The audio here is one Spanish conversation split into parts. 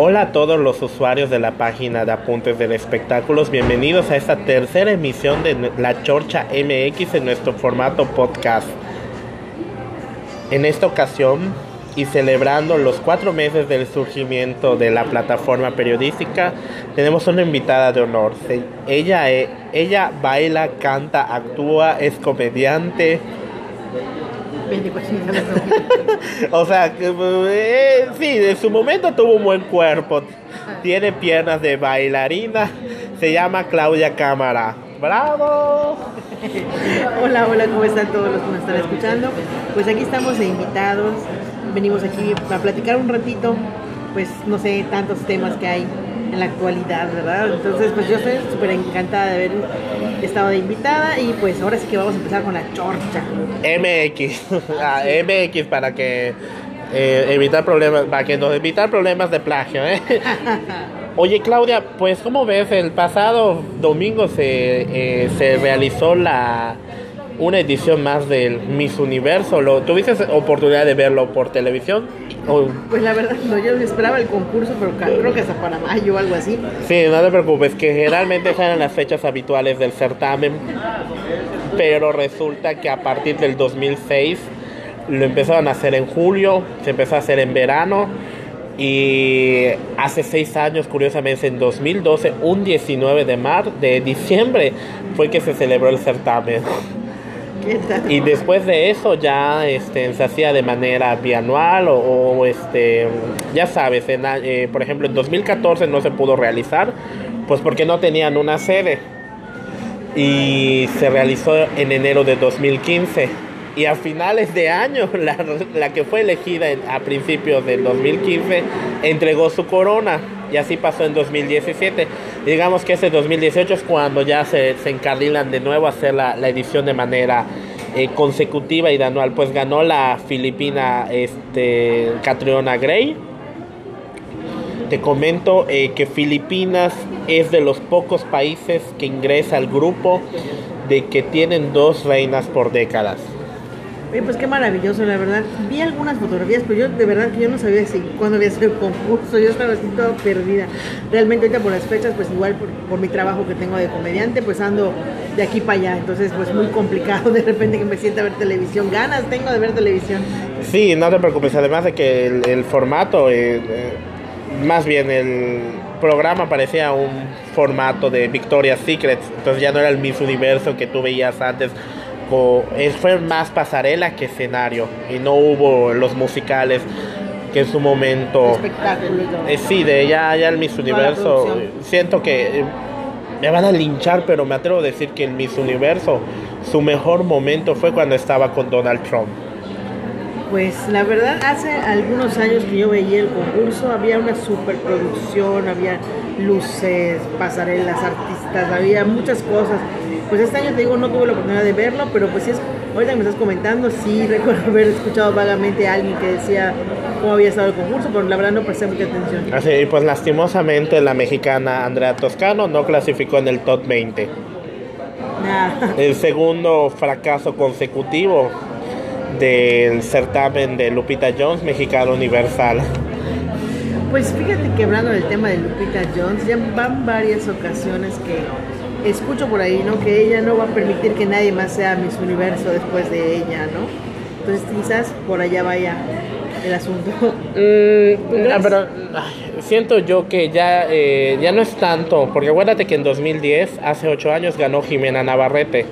Hola a todos los usuarios de la página de Apuntes del Espectáculos, bienvenidos a esta tercera emisión de La Chorcha MX en nuestro formato podcast. En esta ocasión, y celebrando los cuatro meses del surgimiento de la plataforma periodística, tenemos una invitada de honor. Ella, e, ella baila, canta, actúa, es comediante, o sea, eh, sí, en su momento tuvo un buen cuerpo. Tiene piernas de bailarina. Se llama Claudia Cámara. ¡Bravo! hola, hola, ¿cómo están todos los que nos están escuchando? Pues aquí estamos de invitados. Venimos aquí a platicar un ratito, pues no sé, tantos temas que hay en la actualidad, ¿verdad? Entonces, pues yo estoy súper encantada de haber estado de invitada y pues ahora sí que vamos a empezar con la chorcha. MX, ah, MX para que eh, evitar problemas, para que nos evitar problemas de plagio, ¿eh? Oye Claudia, pues como ves, el pasado domingo se, eh, se realizó la una edición más del Miss Universo. ¿Lo, ¿Tuviste oportunidad de verlo por televisión? Pues la verdad, no, yo esperaba el concurso, pero creo que hasta para mayo o algo así. Sí, no te preocupes, que generalmente eran las fechas habituales del certamen, pero resulta que a partir del 2006 lo empezaron a hacer en julio, se empezó a hacer en verano. Y hace seis años, curiosamente, en 2012, un 19 de mar, de diciembre, fue que se celebró el certamen. Y después de eso ya este, se hacía de manera bianual o, este, ya sabes, eh, por ejemplo en 2014 no se pudo realizar, pues porque no tenían una sede. Y se realizó en enero de 2015. Y a finales de año, la, la que fue elegida a principios del 2015 entregó su corona. Y así pasó en 2017. Digamos que ese 2018 es cuando ya se, se encarrilan de nuevo a hacer la, la edición de manera eh, consecutiva y de anual. Pues ganó la filipina este, Catriona Gray. Te comento eh, que Filipinas es de los pocos países que ingresa al grupo de que tienen dos reinas por décadas. Pues qué maravilloso, la verdad. Vi algunas fotografías, pero yo de verdad que yo no sabía si cuándo había sido el concurso. Yo estaba así toda perdida. Realmente ahorita por las fechas, pues igual por, mi trabajo que tengo de comediante, pues ando de aquí para allá. Entonces, pues muy complicado de repente que me sienta a ver televisión. Ganas tengo de ver televisión. Sí, no te preocupes. Además de que el, formato, eh, eh, más bien el programa parecía un formato de Victoria's Secret. Entonces ya no era el Miss Universo que tú veías antes fue más pasarela que escenario y no hubo los musicales que en su momento eh, sí de ya ya el Miss Universo siento que eh, me van a linchar pero me atrevo a decir que el Miss Universo su mejor momento fue cuando estaba con Donald Trump. Pues la verdad hace algunos años que yo veía el concurso había una superproducción había luces pasarelas artistas había muchas cosas pues este año te digo, no tuve la oportunidad de verlo, pero pues sí es, ahorita que me estás comentando, sí recuerdo haber escuchado vagamente a alguien que decía cómo había estado el concurso, pero la verdad no presté mucha atención. Así, pues lastimosamente la mexicana Andrea Toscano no clasificó en el top 20. El segundo fracaso consecutivo del certamen de Lupita Jones, Mexicano Universal. Pues fíjate que hablando del tema de Lupita Jones, ya van varias ocasiones que escucho por ahí, ¿no? Que ella no va a permitir que nadie más sea Miss Universo después de ella, ¿no? Entonces quizás por allá vaya el asunto. Mm, ah, pero siento yo que ya, eh, ya no es tanto, porque acuérdate que en 2010, hace ocho años, ganó Jimena Navarrete.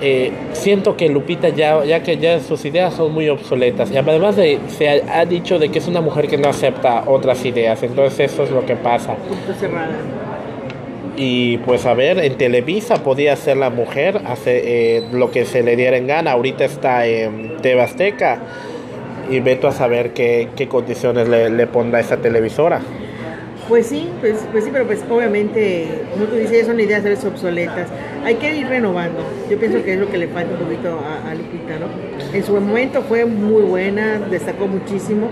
Eh, siento que Lupita ya, ya que ya sus ideas son muy obsoletas y además de, se ha, dicho de que es una mujer que no acepta otras ideas, entonces eso es lo que pasa. Y pues a ver, en Televisa podía ser la mujer, hacer eh, lo que se le diera en gana. Ahorita está en Tebasteca y veto a saber qué, qué condiciones le, le pondrá esa televisora. Pues sí, pues, pues sí, pero pues obviamente, como tú dices, son ideas veces obsoletas. Hay que ir renovando. Yo pienso que es lo que le falta un poquito a, Lupita, ¿no? En su momento fue muy buena, destacó muchísimo,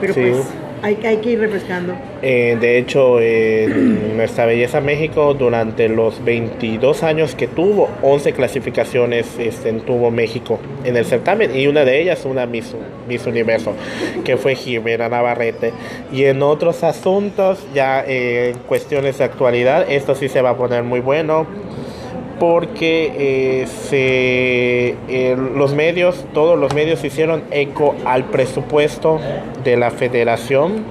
pero pues hay, hay que ir refrescando. Eh, de hecho, Nuestra Belleza México, durante los 22 años que tuvo, 11 clasificaciones este, tuvo México en el certamen y una de ellas una Miss, Miss Universo, que fue Jimena Navarrete. Y en otros asuntos, ya en cuestiones de actualidad, esto sí se va a poner muy bueno porque eh, los medios, todos los medios hicieron eco al presupuesto de la federación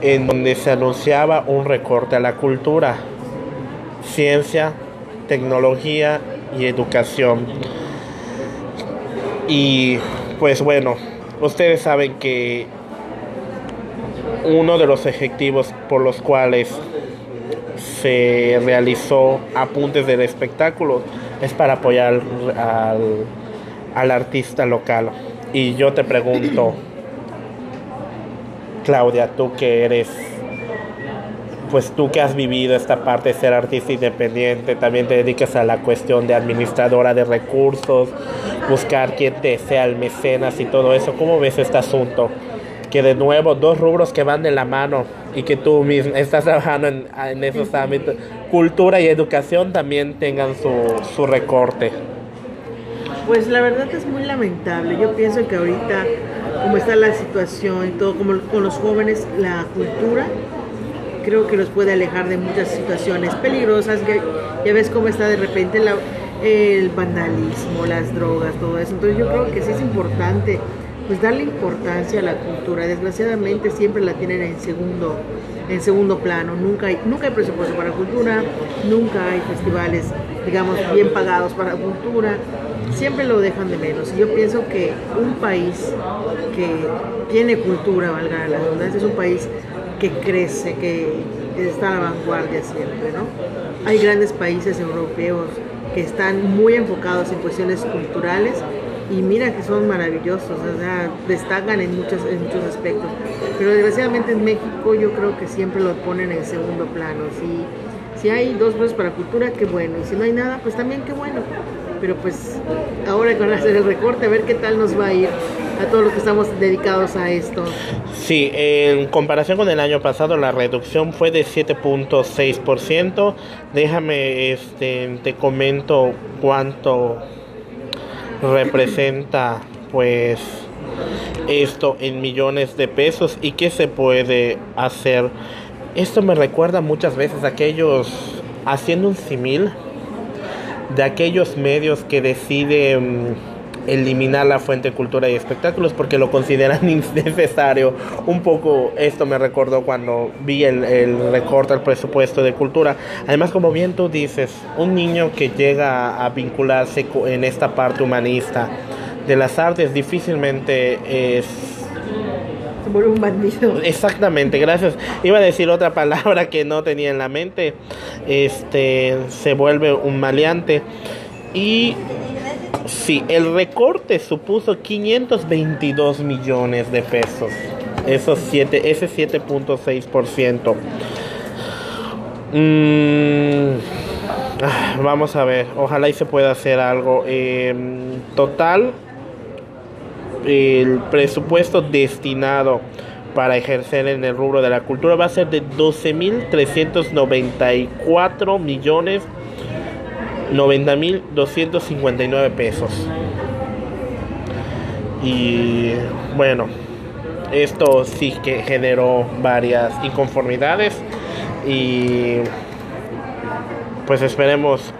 en donde se anunciaba un recorte a la cultura, ciencia, tecnología y educación. Y pues bueno, ustedes saben que uno de los objetivos por los cuales se realizó apuntes del espectáculo es para apoyar al, al artista local. Y yo te pregunto, Claudia, tú que eres, pues tú que has vivido esta parte de ser artista independiente, también te dedicas a la cuestión de administradora de recursos, buscar quién te sea el mecenas y todo eso. ¿Cómo ves este asunto? Que de nuevo, dos rubros que van de la mano y que tú mismo estás trabajando en, en esos ámbitos, cultura y educación también tengan su, su recorte. Pues la verdad es muy lamentable. Yo pienso que ahorita cómo está la situación y todo, como con los jóvenes, la cultura, creo que los puede alejar de muchas situaciones peligrosas. Ya, ya ves cómo está de repente el vandalismo, las drogas, todo eso. Entonces yo creo que sí es importante pues darle importancia a la cultura. Desgraciadamente siempre la tienen en segundo, en segundo plano. Nunca hay, nunca hay presupuesto para cultura, nunca hay festivales, digamos, bien pagados para cultura siempre lo dejan de menos. Yo pienso que un país que tiene cultura, valga la redundancia, es un país que crece, que está a la vanguardia siempre, ¿no? Hay grandes países europeos que están muy enfocados en cuestiones culturales y mira que son maravillosos, o sea, destacan en muchos, en muchos aspectos. Pero desgraciadamente en México yo creo que siempre lo ponen en segundo plano. Si, si hay dos veces para cultura, qué bueno. Y si no hay nada, pues también qué bueno pero pues ahora con hacer el recorte, a ver qué tal nos va a ir a todos los que estamos dedicados a esto. Sí, en comparación con el año pasado la reducción fue de 7.6%. Déjame, este, te comento cuánto representa pues esto en millones de pesos y qué se puede hacer. Esto me recuerda muchas veces a aquellos haciendo un simil de aquellos medios que deciden eliminar la fuente de cultura y espectáculos porque lo consideran innecesario. Un poco esto me recordó cuando vi el, el recorte al presupuesto de cultura. Además, como bien tú dices, un niño que llega a vincularse en esta parte humanista de las artes difícilmente es un bandido. Exactamente, gracias. Iba a decir otra palabra que no tenía en la mente. Este se vuelve un maleante. Y sí, el recorte supuso 522 millones de pesos. Esos siete, ese 7.6%. Mm, ah, vamos a ver, ojalá y se pueda hacer algo. Em, total, el presupuesto destinado para ejercer en el rubro de la cultura va a ser de 12.394 millones 90.259 pesos. Y bueno, esto sí que generó varias inconformidades y pues esperemos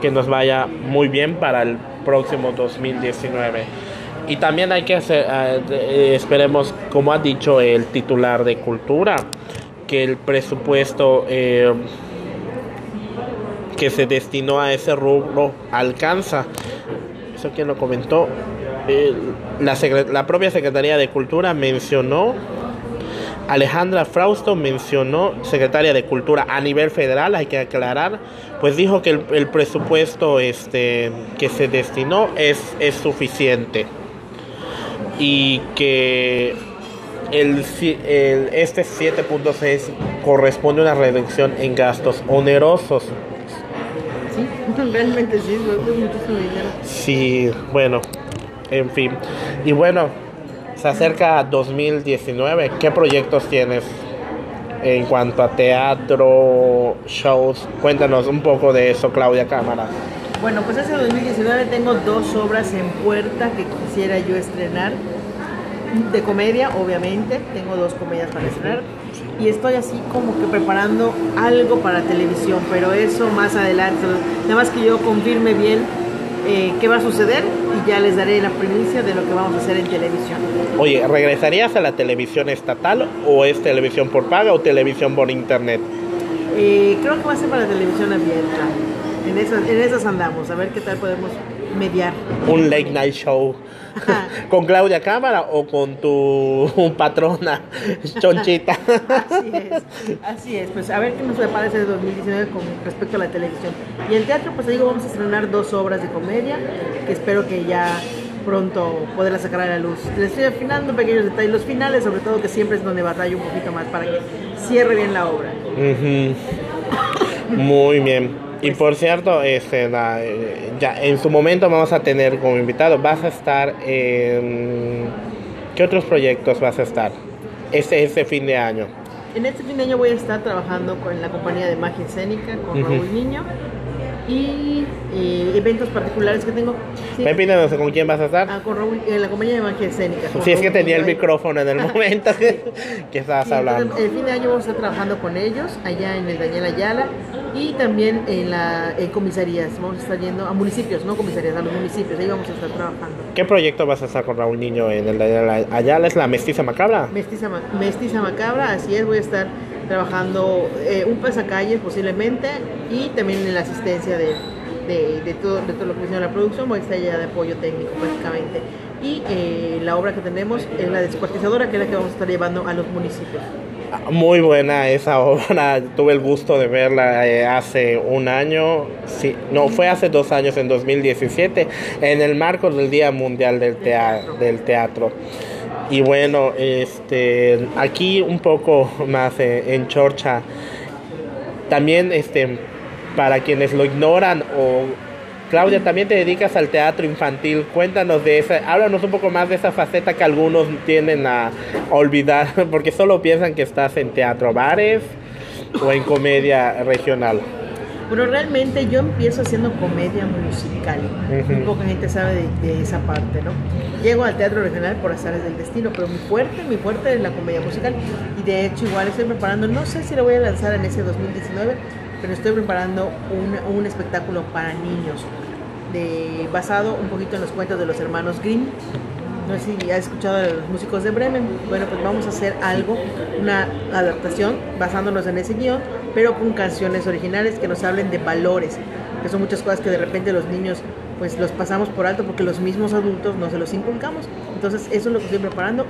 que nos vaya muy bien para el próximo 2019. Y también hay que hacer, eh, esperemos, como ha dicho el titular de Cultura, que el presupuesto eh, que se destinó a ese rubro alcanza. Eso quien lo comentó. la, propia Secretaría de Cultura mencionó Alejandra Frausto mencionó, secretaria de Cultura a nivel federal, hay que aclarar, pues dijo que el, presupuesto este, que se destinó es, es suficiente y que el, el este 7.6 corresponde a una reducción en gastos onerosos. Realmente sí, es muchísimo dinero. Sí, bueno, en fin. Y bueno, se acerca 2019. ¿Qué proyectos tienes en cuanto a teatro, shows. Cuéntanos un poco de eso, Claudia Cámara. Bueno, pues ese 2019 tengo dos obras en puerta que quisiera yo estrenar. De comedia, obviamente, tengo dos comedias para estrenar. Y estoy así como que preparando algo para televisión, pero eso más adelante. Nada más que yo confirme bien eh, qué va a suceder y ya les daré la primicia de lo que vamos a hacer en televisión. Oye, ¿regresarías a la televisión estatal o es televisión por paga o televisión por internet? Eh, creo que va a ser para televisión abierta. En esas, en esas andamos, a ver qué tal podemos mediar. Un late night show. ¿Con Claudia Cámara o con tu patrona Chonchita? así es, así es. Pues a ver qué nos prepara ese 2019 con respecto a la televisión. Y el teatro, pues digo, vamos a estrenar dos obras de comedia que espero que ya pronto poderlas sacar a la luz. Les estoy afinando pequeños detalles, los finales sobre todo, que siempre es donde batallo un poquito más para que cierre bien la obra. Muy bien. Y por cierto, este, ya en su momento vamos a tener como invitado, vas a estar en... ¿Qué otros proyectos vas a estar este, este fin de año? En este fin de año voy a estar trabajando con la compañía de magia escénica, con Raúl Niño y eh, eventos particulares que tengo. Sí. no sé con quién vas a estar. Ah, con Raúl, en la compañía de magia escénica. Sí, es que tenía el micrófono en el momento que estabas hablando. el fin de año vamos a estar trabajando con ellos allá en el Daniel Ayala y también en la en comisarías. Vamos a estar yendo a municipios, no comisarías, a los municipios. Ahí vamos a estar trabajando. ¿Qué proyecto vas a estar con Raúl Niño en el Daniel Ayala? ¿Es la Mestiza Macabra? Mestiza, Mestiza Macabra, así es. Voy a estar trabajando eh, un pasacalles posiblemente y también en la asistencia de, de, todo, de todo lo que viene la producción, voy a estar ya de apoyo técnico prácticamente. Y eh, la obra que tenemos es la descuartizadora, que es la que vamos a estar llevando a los municipios. Muy buena esa obra, tuve el gusto de verla eh, hace un año, sí, no, fue hace dos años, en 2017, en el marco del Día Mundial del, Del teatro. Y bueno, este, aquí un poco más eh, en Chorcha, también este, para quienes lo ignoran o Claudia, también te dedicas al teatro infantil. Cuéntanos de esa, háblanos un poco más de esa faceta que algunos tienden a olvidar, porque solo piensan que estás en teatro bares o en comedia regional. Bueno, realmente yo empiezo haciendo comedia musical. Muy poca gente sabe de, esa parte, ¿no? Llego al teatro regional por azares del destino, pero mi fuerte, mi fuerte es la comedia musical. Y de hecho, igual estoy preparando, no sé si lo voy a lanzar en ese 2019, pero estoy preparando un, un espectáculo para niños, de, basado un poquito en los cuentos de los hermanos Grimm no sé si has escuchado de los músicos de Bremen. Bueno, pues vamos a hacer algo, una adaptación basándonos en ese guion, pero con canciones originales que nos hablen de valores, que son muchas cosas que de repente los niños pues los pasamos por alto porque los mismos adultos no se los inculcamos. Entonces eso es lo que estoy preparando.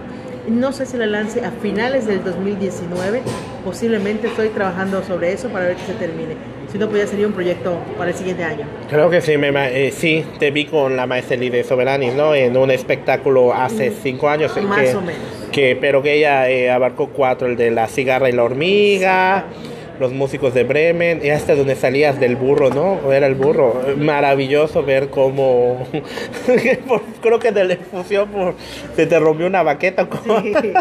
No sé si la lance a finales del 2019, posiblemente estoy trabajando sobre eso para ver que se termine. Si no, pues ya sería un proyecto para el siguiente año. Creo que sí, me, eh, sí, te vi con la maestra de Soberanis, ¿no? En un espectáculo hace cinco años. Más o menos. Que, pero que ella eh, abarcó cuatro, el de la cigarra y la hormiga los músicos de Bremen, y hasta donde salías del burro, ¿no? Era el burro. Maravilloso ver cómo, creo que de la por, se te rompió una baqueta. Sí,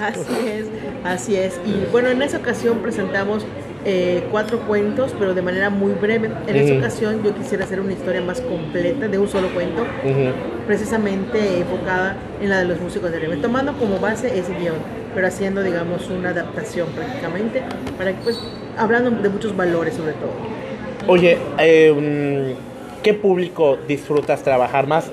así es, así es. Y bueno, en esa ocasión presentamos eh, cuatro cuentos, pero de manera muy breve. En esa ocasión yo quisiera hacer una historia más completa de un solo cuento, precisamente enfocada en la de los músicos de Bremen, tomando como base ese guion pero haciendo, digamos, una adaptación prácticamente, para que, pues, hablando de muchos valores sobre todo. Oye, eh, ¿qué público disfrutas trabajar más?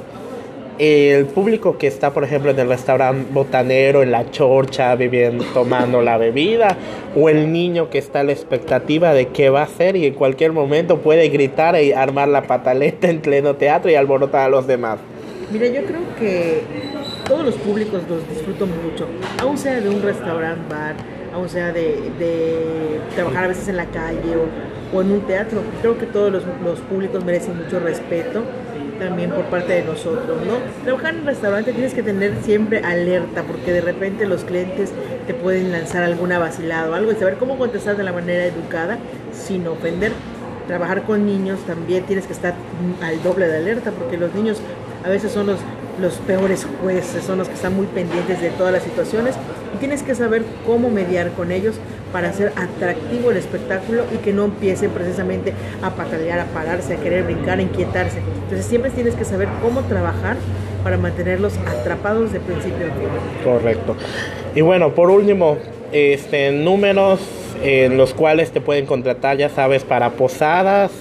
El público que está, por ejemplo, en el restaurante botanero, en la chorcha, viviendo, tomando la bebida, o el niño que está a la expectativa de qué va a hacer y en cualquier momento puede gritar y armar la pataleta en pleno teatro y alborotar a los demás. Mira, yo creo que todos los públicos los disfruto mucho, aún sea de un restaurante, bar, aún sea de, trabajar a veces en la calle o, en un teatro. Creo que todos los, públicos merecen mucho respeto también por parte de nosotros, ¿no? Trabajar en un restaurante tienes que tener siempre alerta porque de repente los clientes te pueden lanzar alguna vacilada o algo y saber cómo contestar de la manera educada sin ofender. Trabajar con niños también tienes que estar al doble de alerta porque los niños a veces son los los peores jueces, son los que están muy pendientes de todas las situaciones y tienes que saber cómo mediar con ellos para hacer atractivo el espectáculo y que no empiecen precisamente a patalear, a pararse, a querer brincar, a inquietarse. Entonces siempre tienes que saber cómo trabajar para mantenerlos atrapados de principio a fin. Correcto. Y bueno, por último, este, números en los cuales te pueden contratar, ya sabes, para posadas,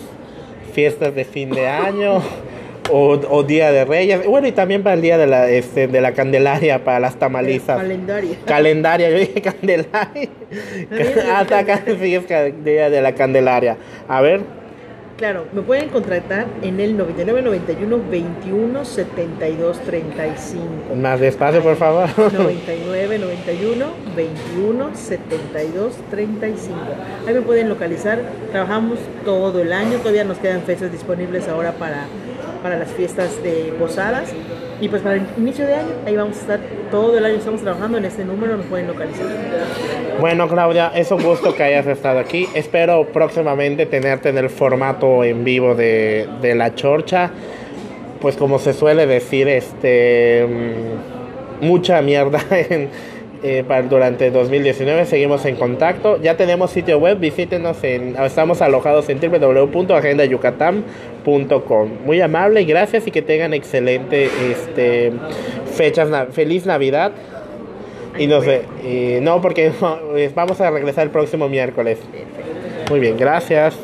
fiestas de fin de año. O, Día de Reyes, bueno, y también para el Día de la, este, de la Candelaria, para las tamalizas. Calendaria. Calendaria, yo dije Candelaria. Hasta acá sí es Día de la Candelaria. A ver, Claro, me pueden contratar en el 9991 21 72 35. Más despacio, por favor. 99 91 21 72 35. Ahí me pueden localizar. Trabajamos todo el año. Todavía nos quedan fechas disponibles ahora para, para las fiestas de posadas. Y pues para el inicio de año, ahí vamos a estar todo el año. Estamos trabajando en este número. Nos pueden localizar. Bueno, Claudia, es un gusto que hayas estado aquí. Espero próximamente tenerte en el formato en vivo de, de La Chorcha. Pues como se suele decir, este mm, mucha mierda en, eh, para, durante 2019. Seguimos en contacto. Ya tenemos sitio web, visítenos en, estamos alojados en www.agendayucatán.com. Muy amable, gracias y que tengan excelente este, fechas. feliz Navidad. Y no sé, no, porque vamos a regresar el próximo miércoles. Muy bien, gracias.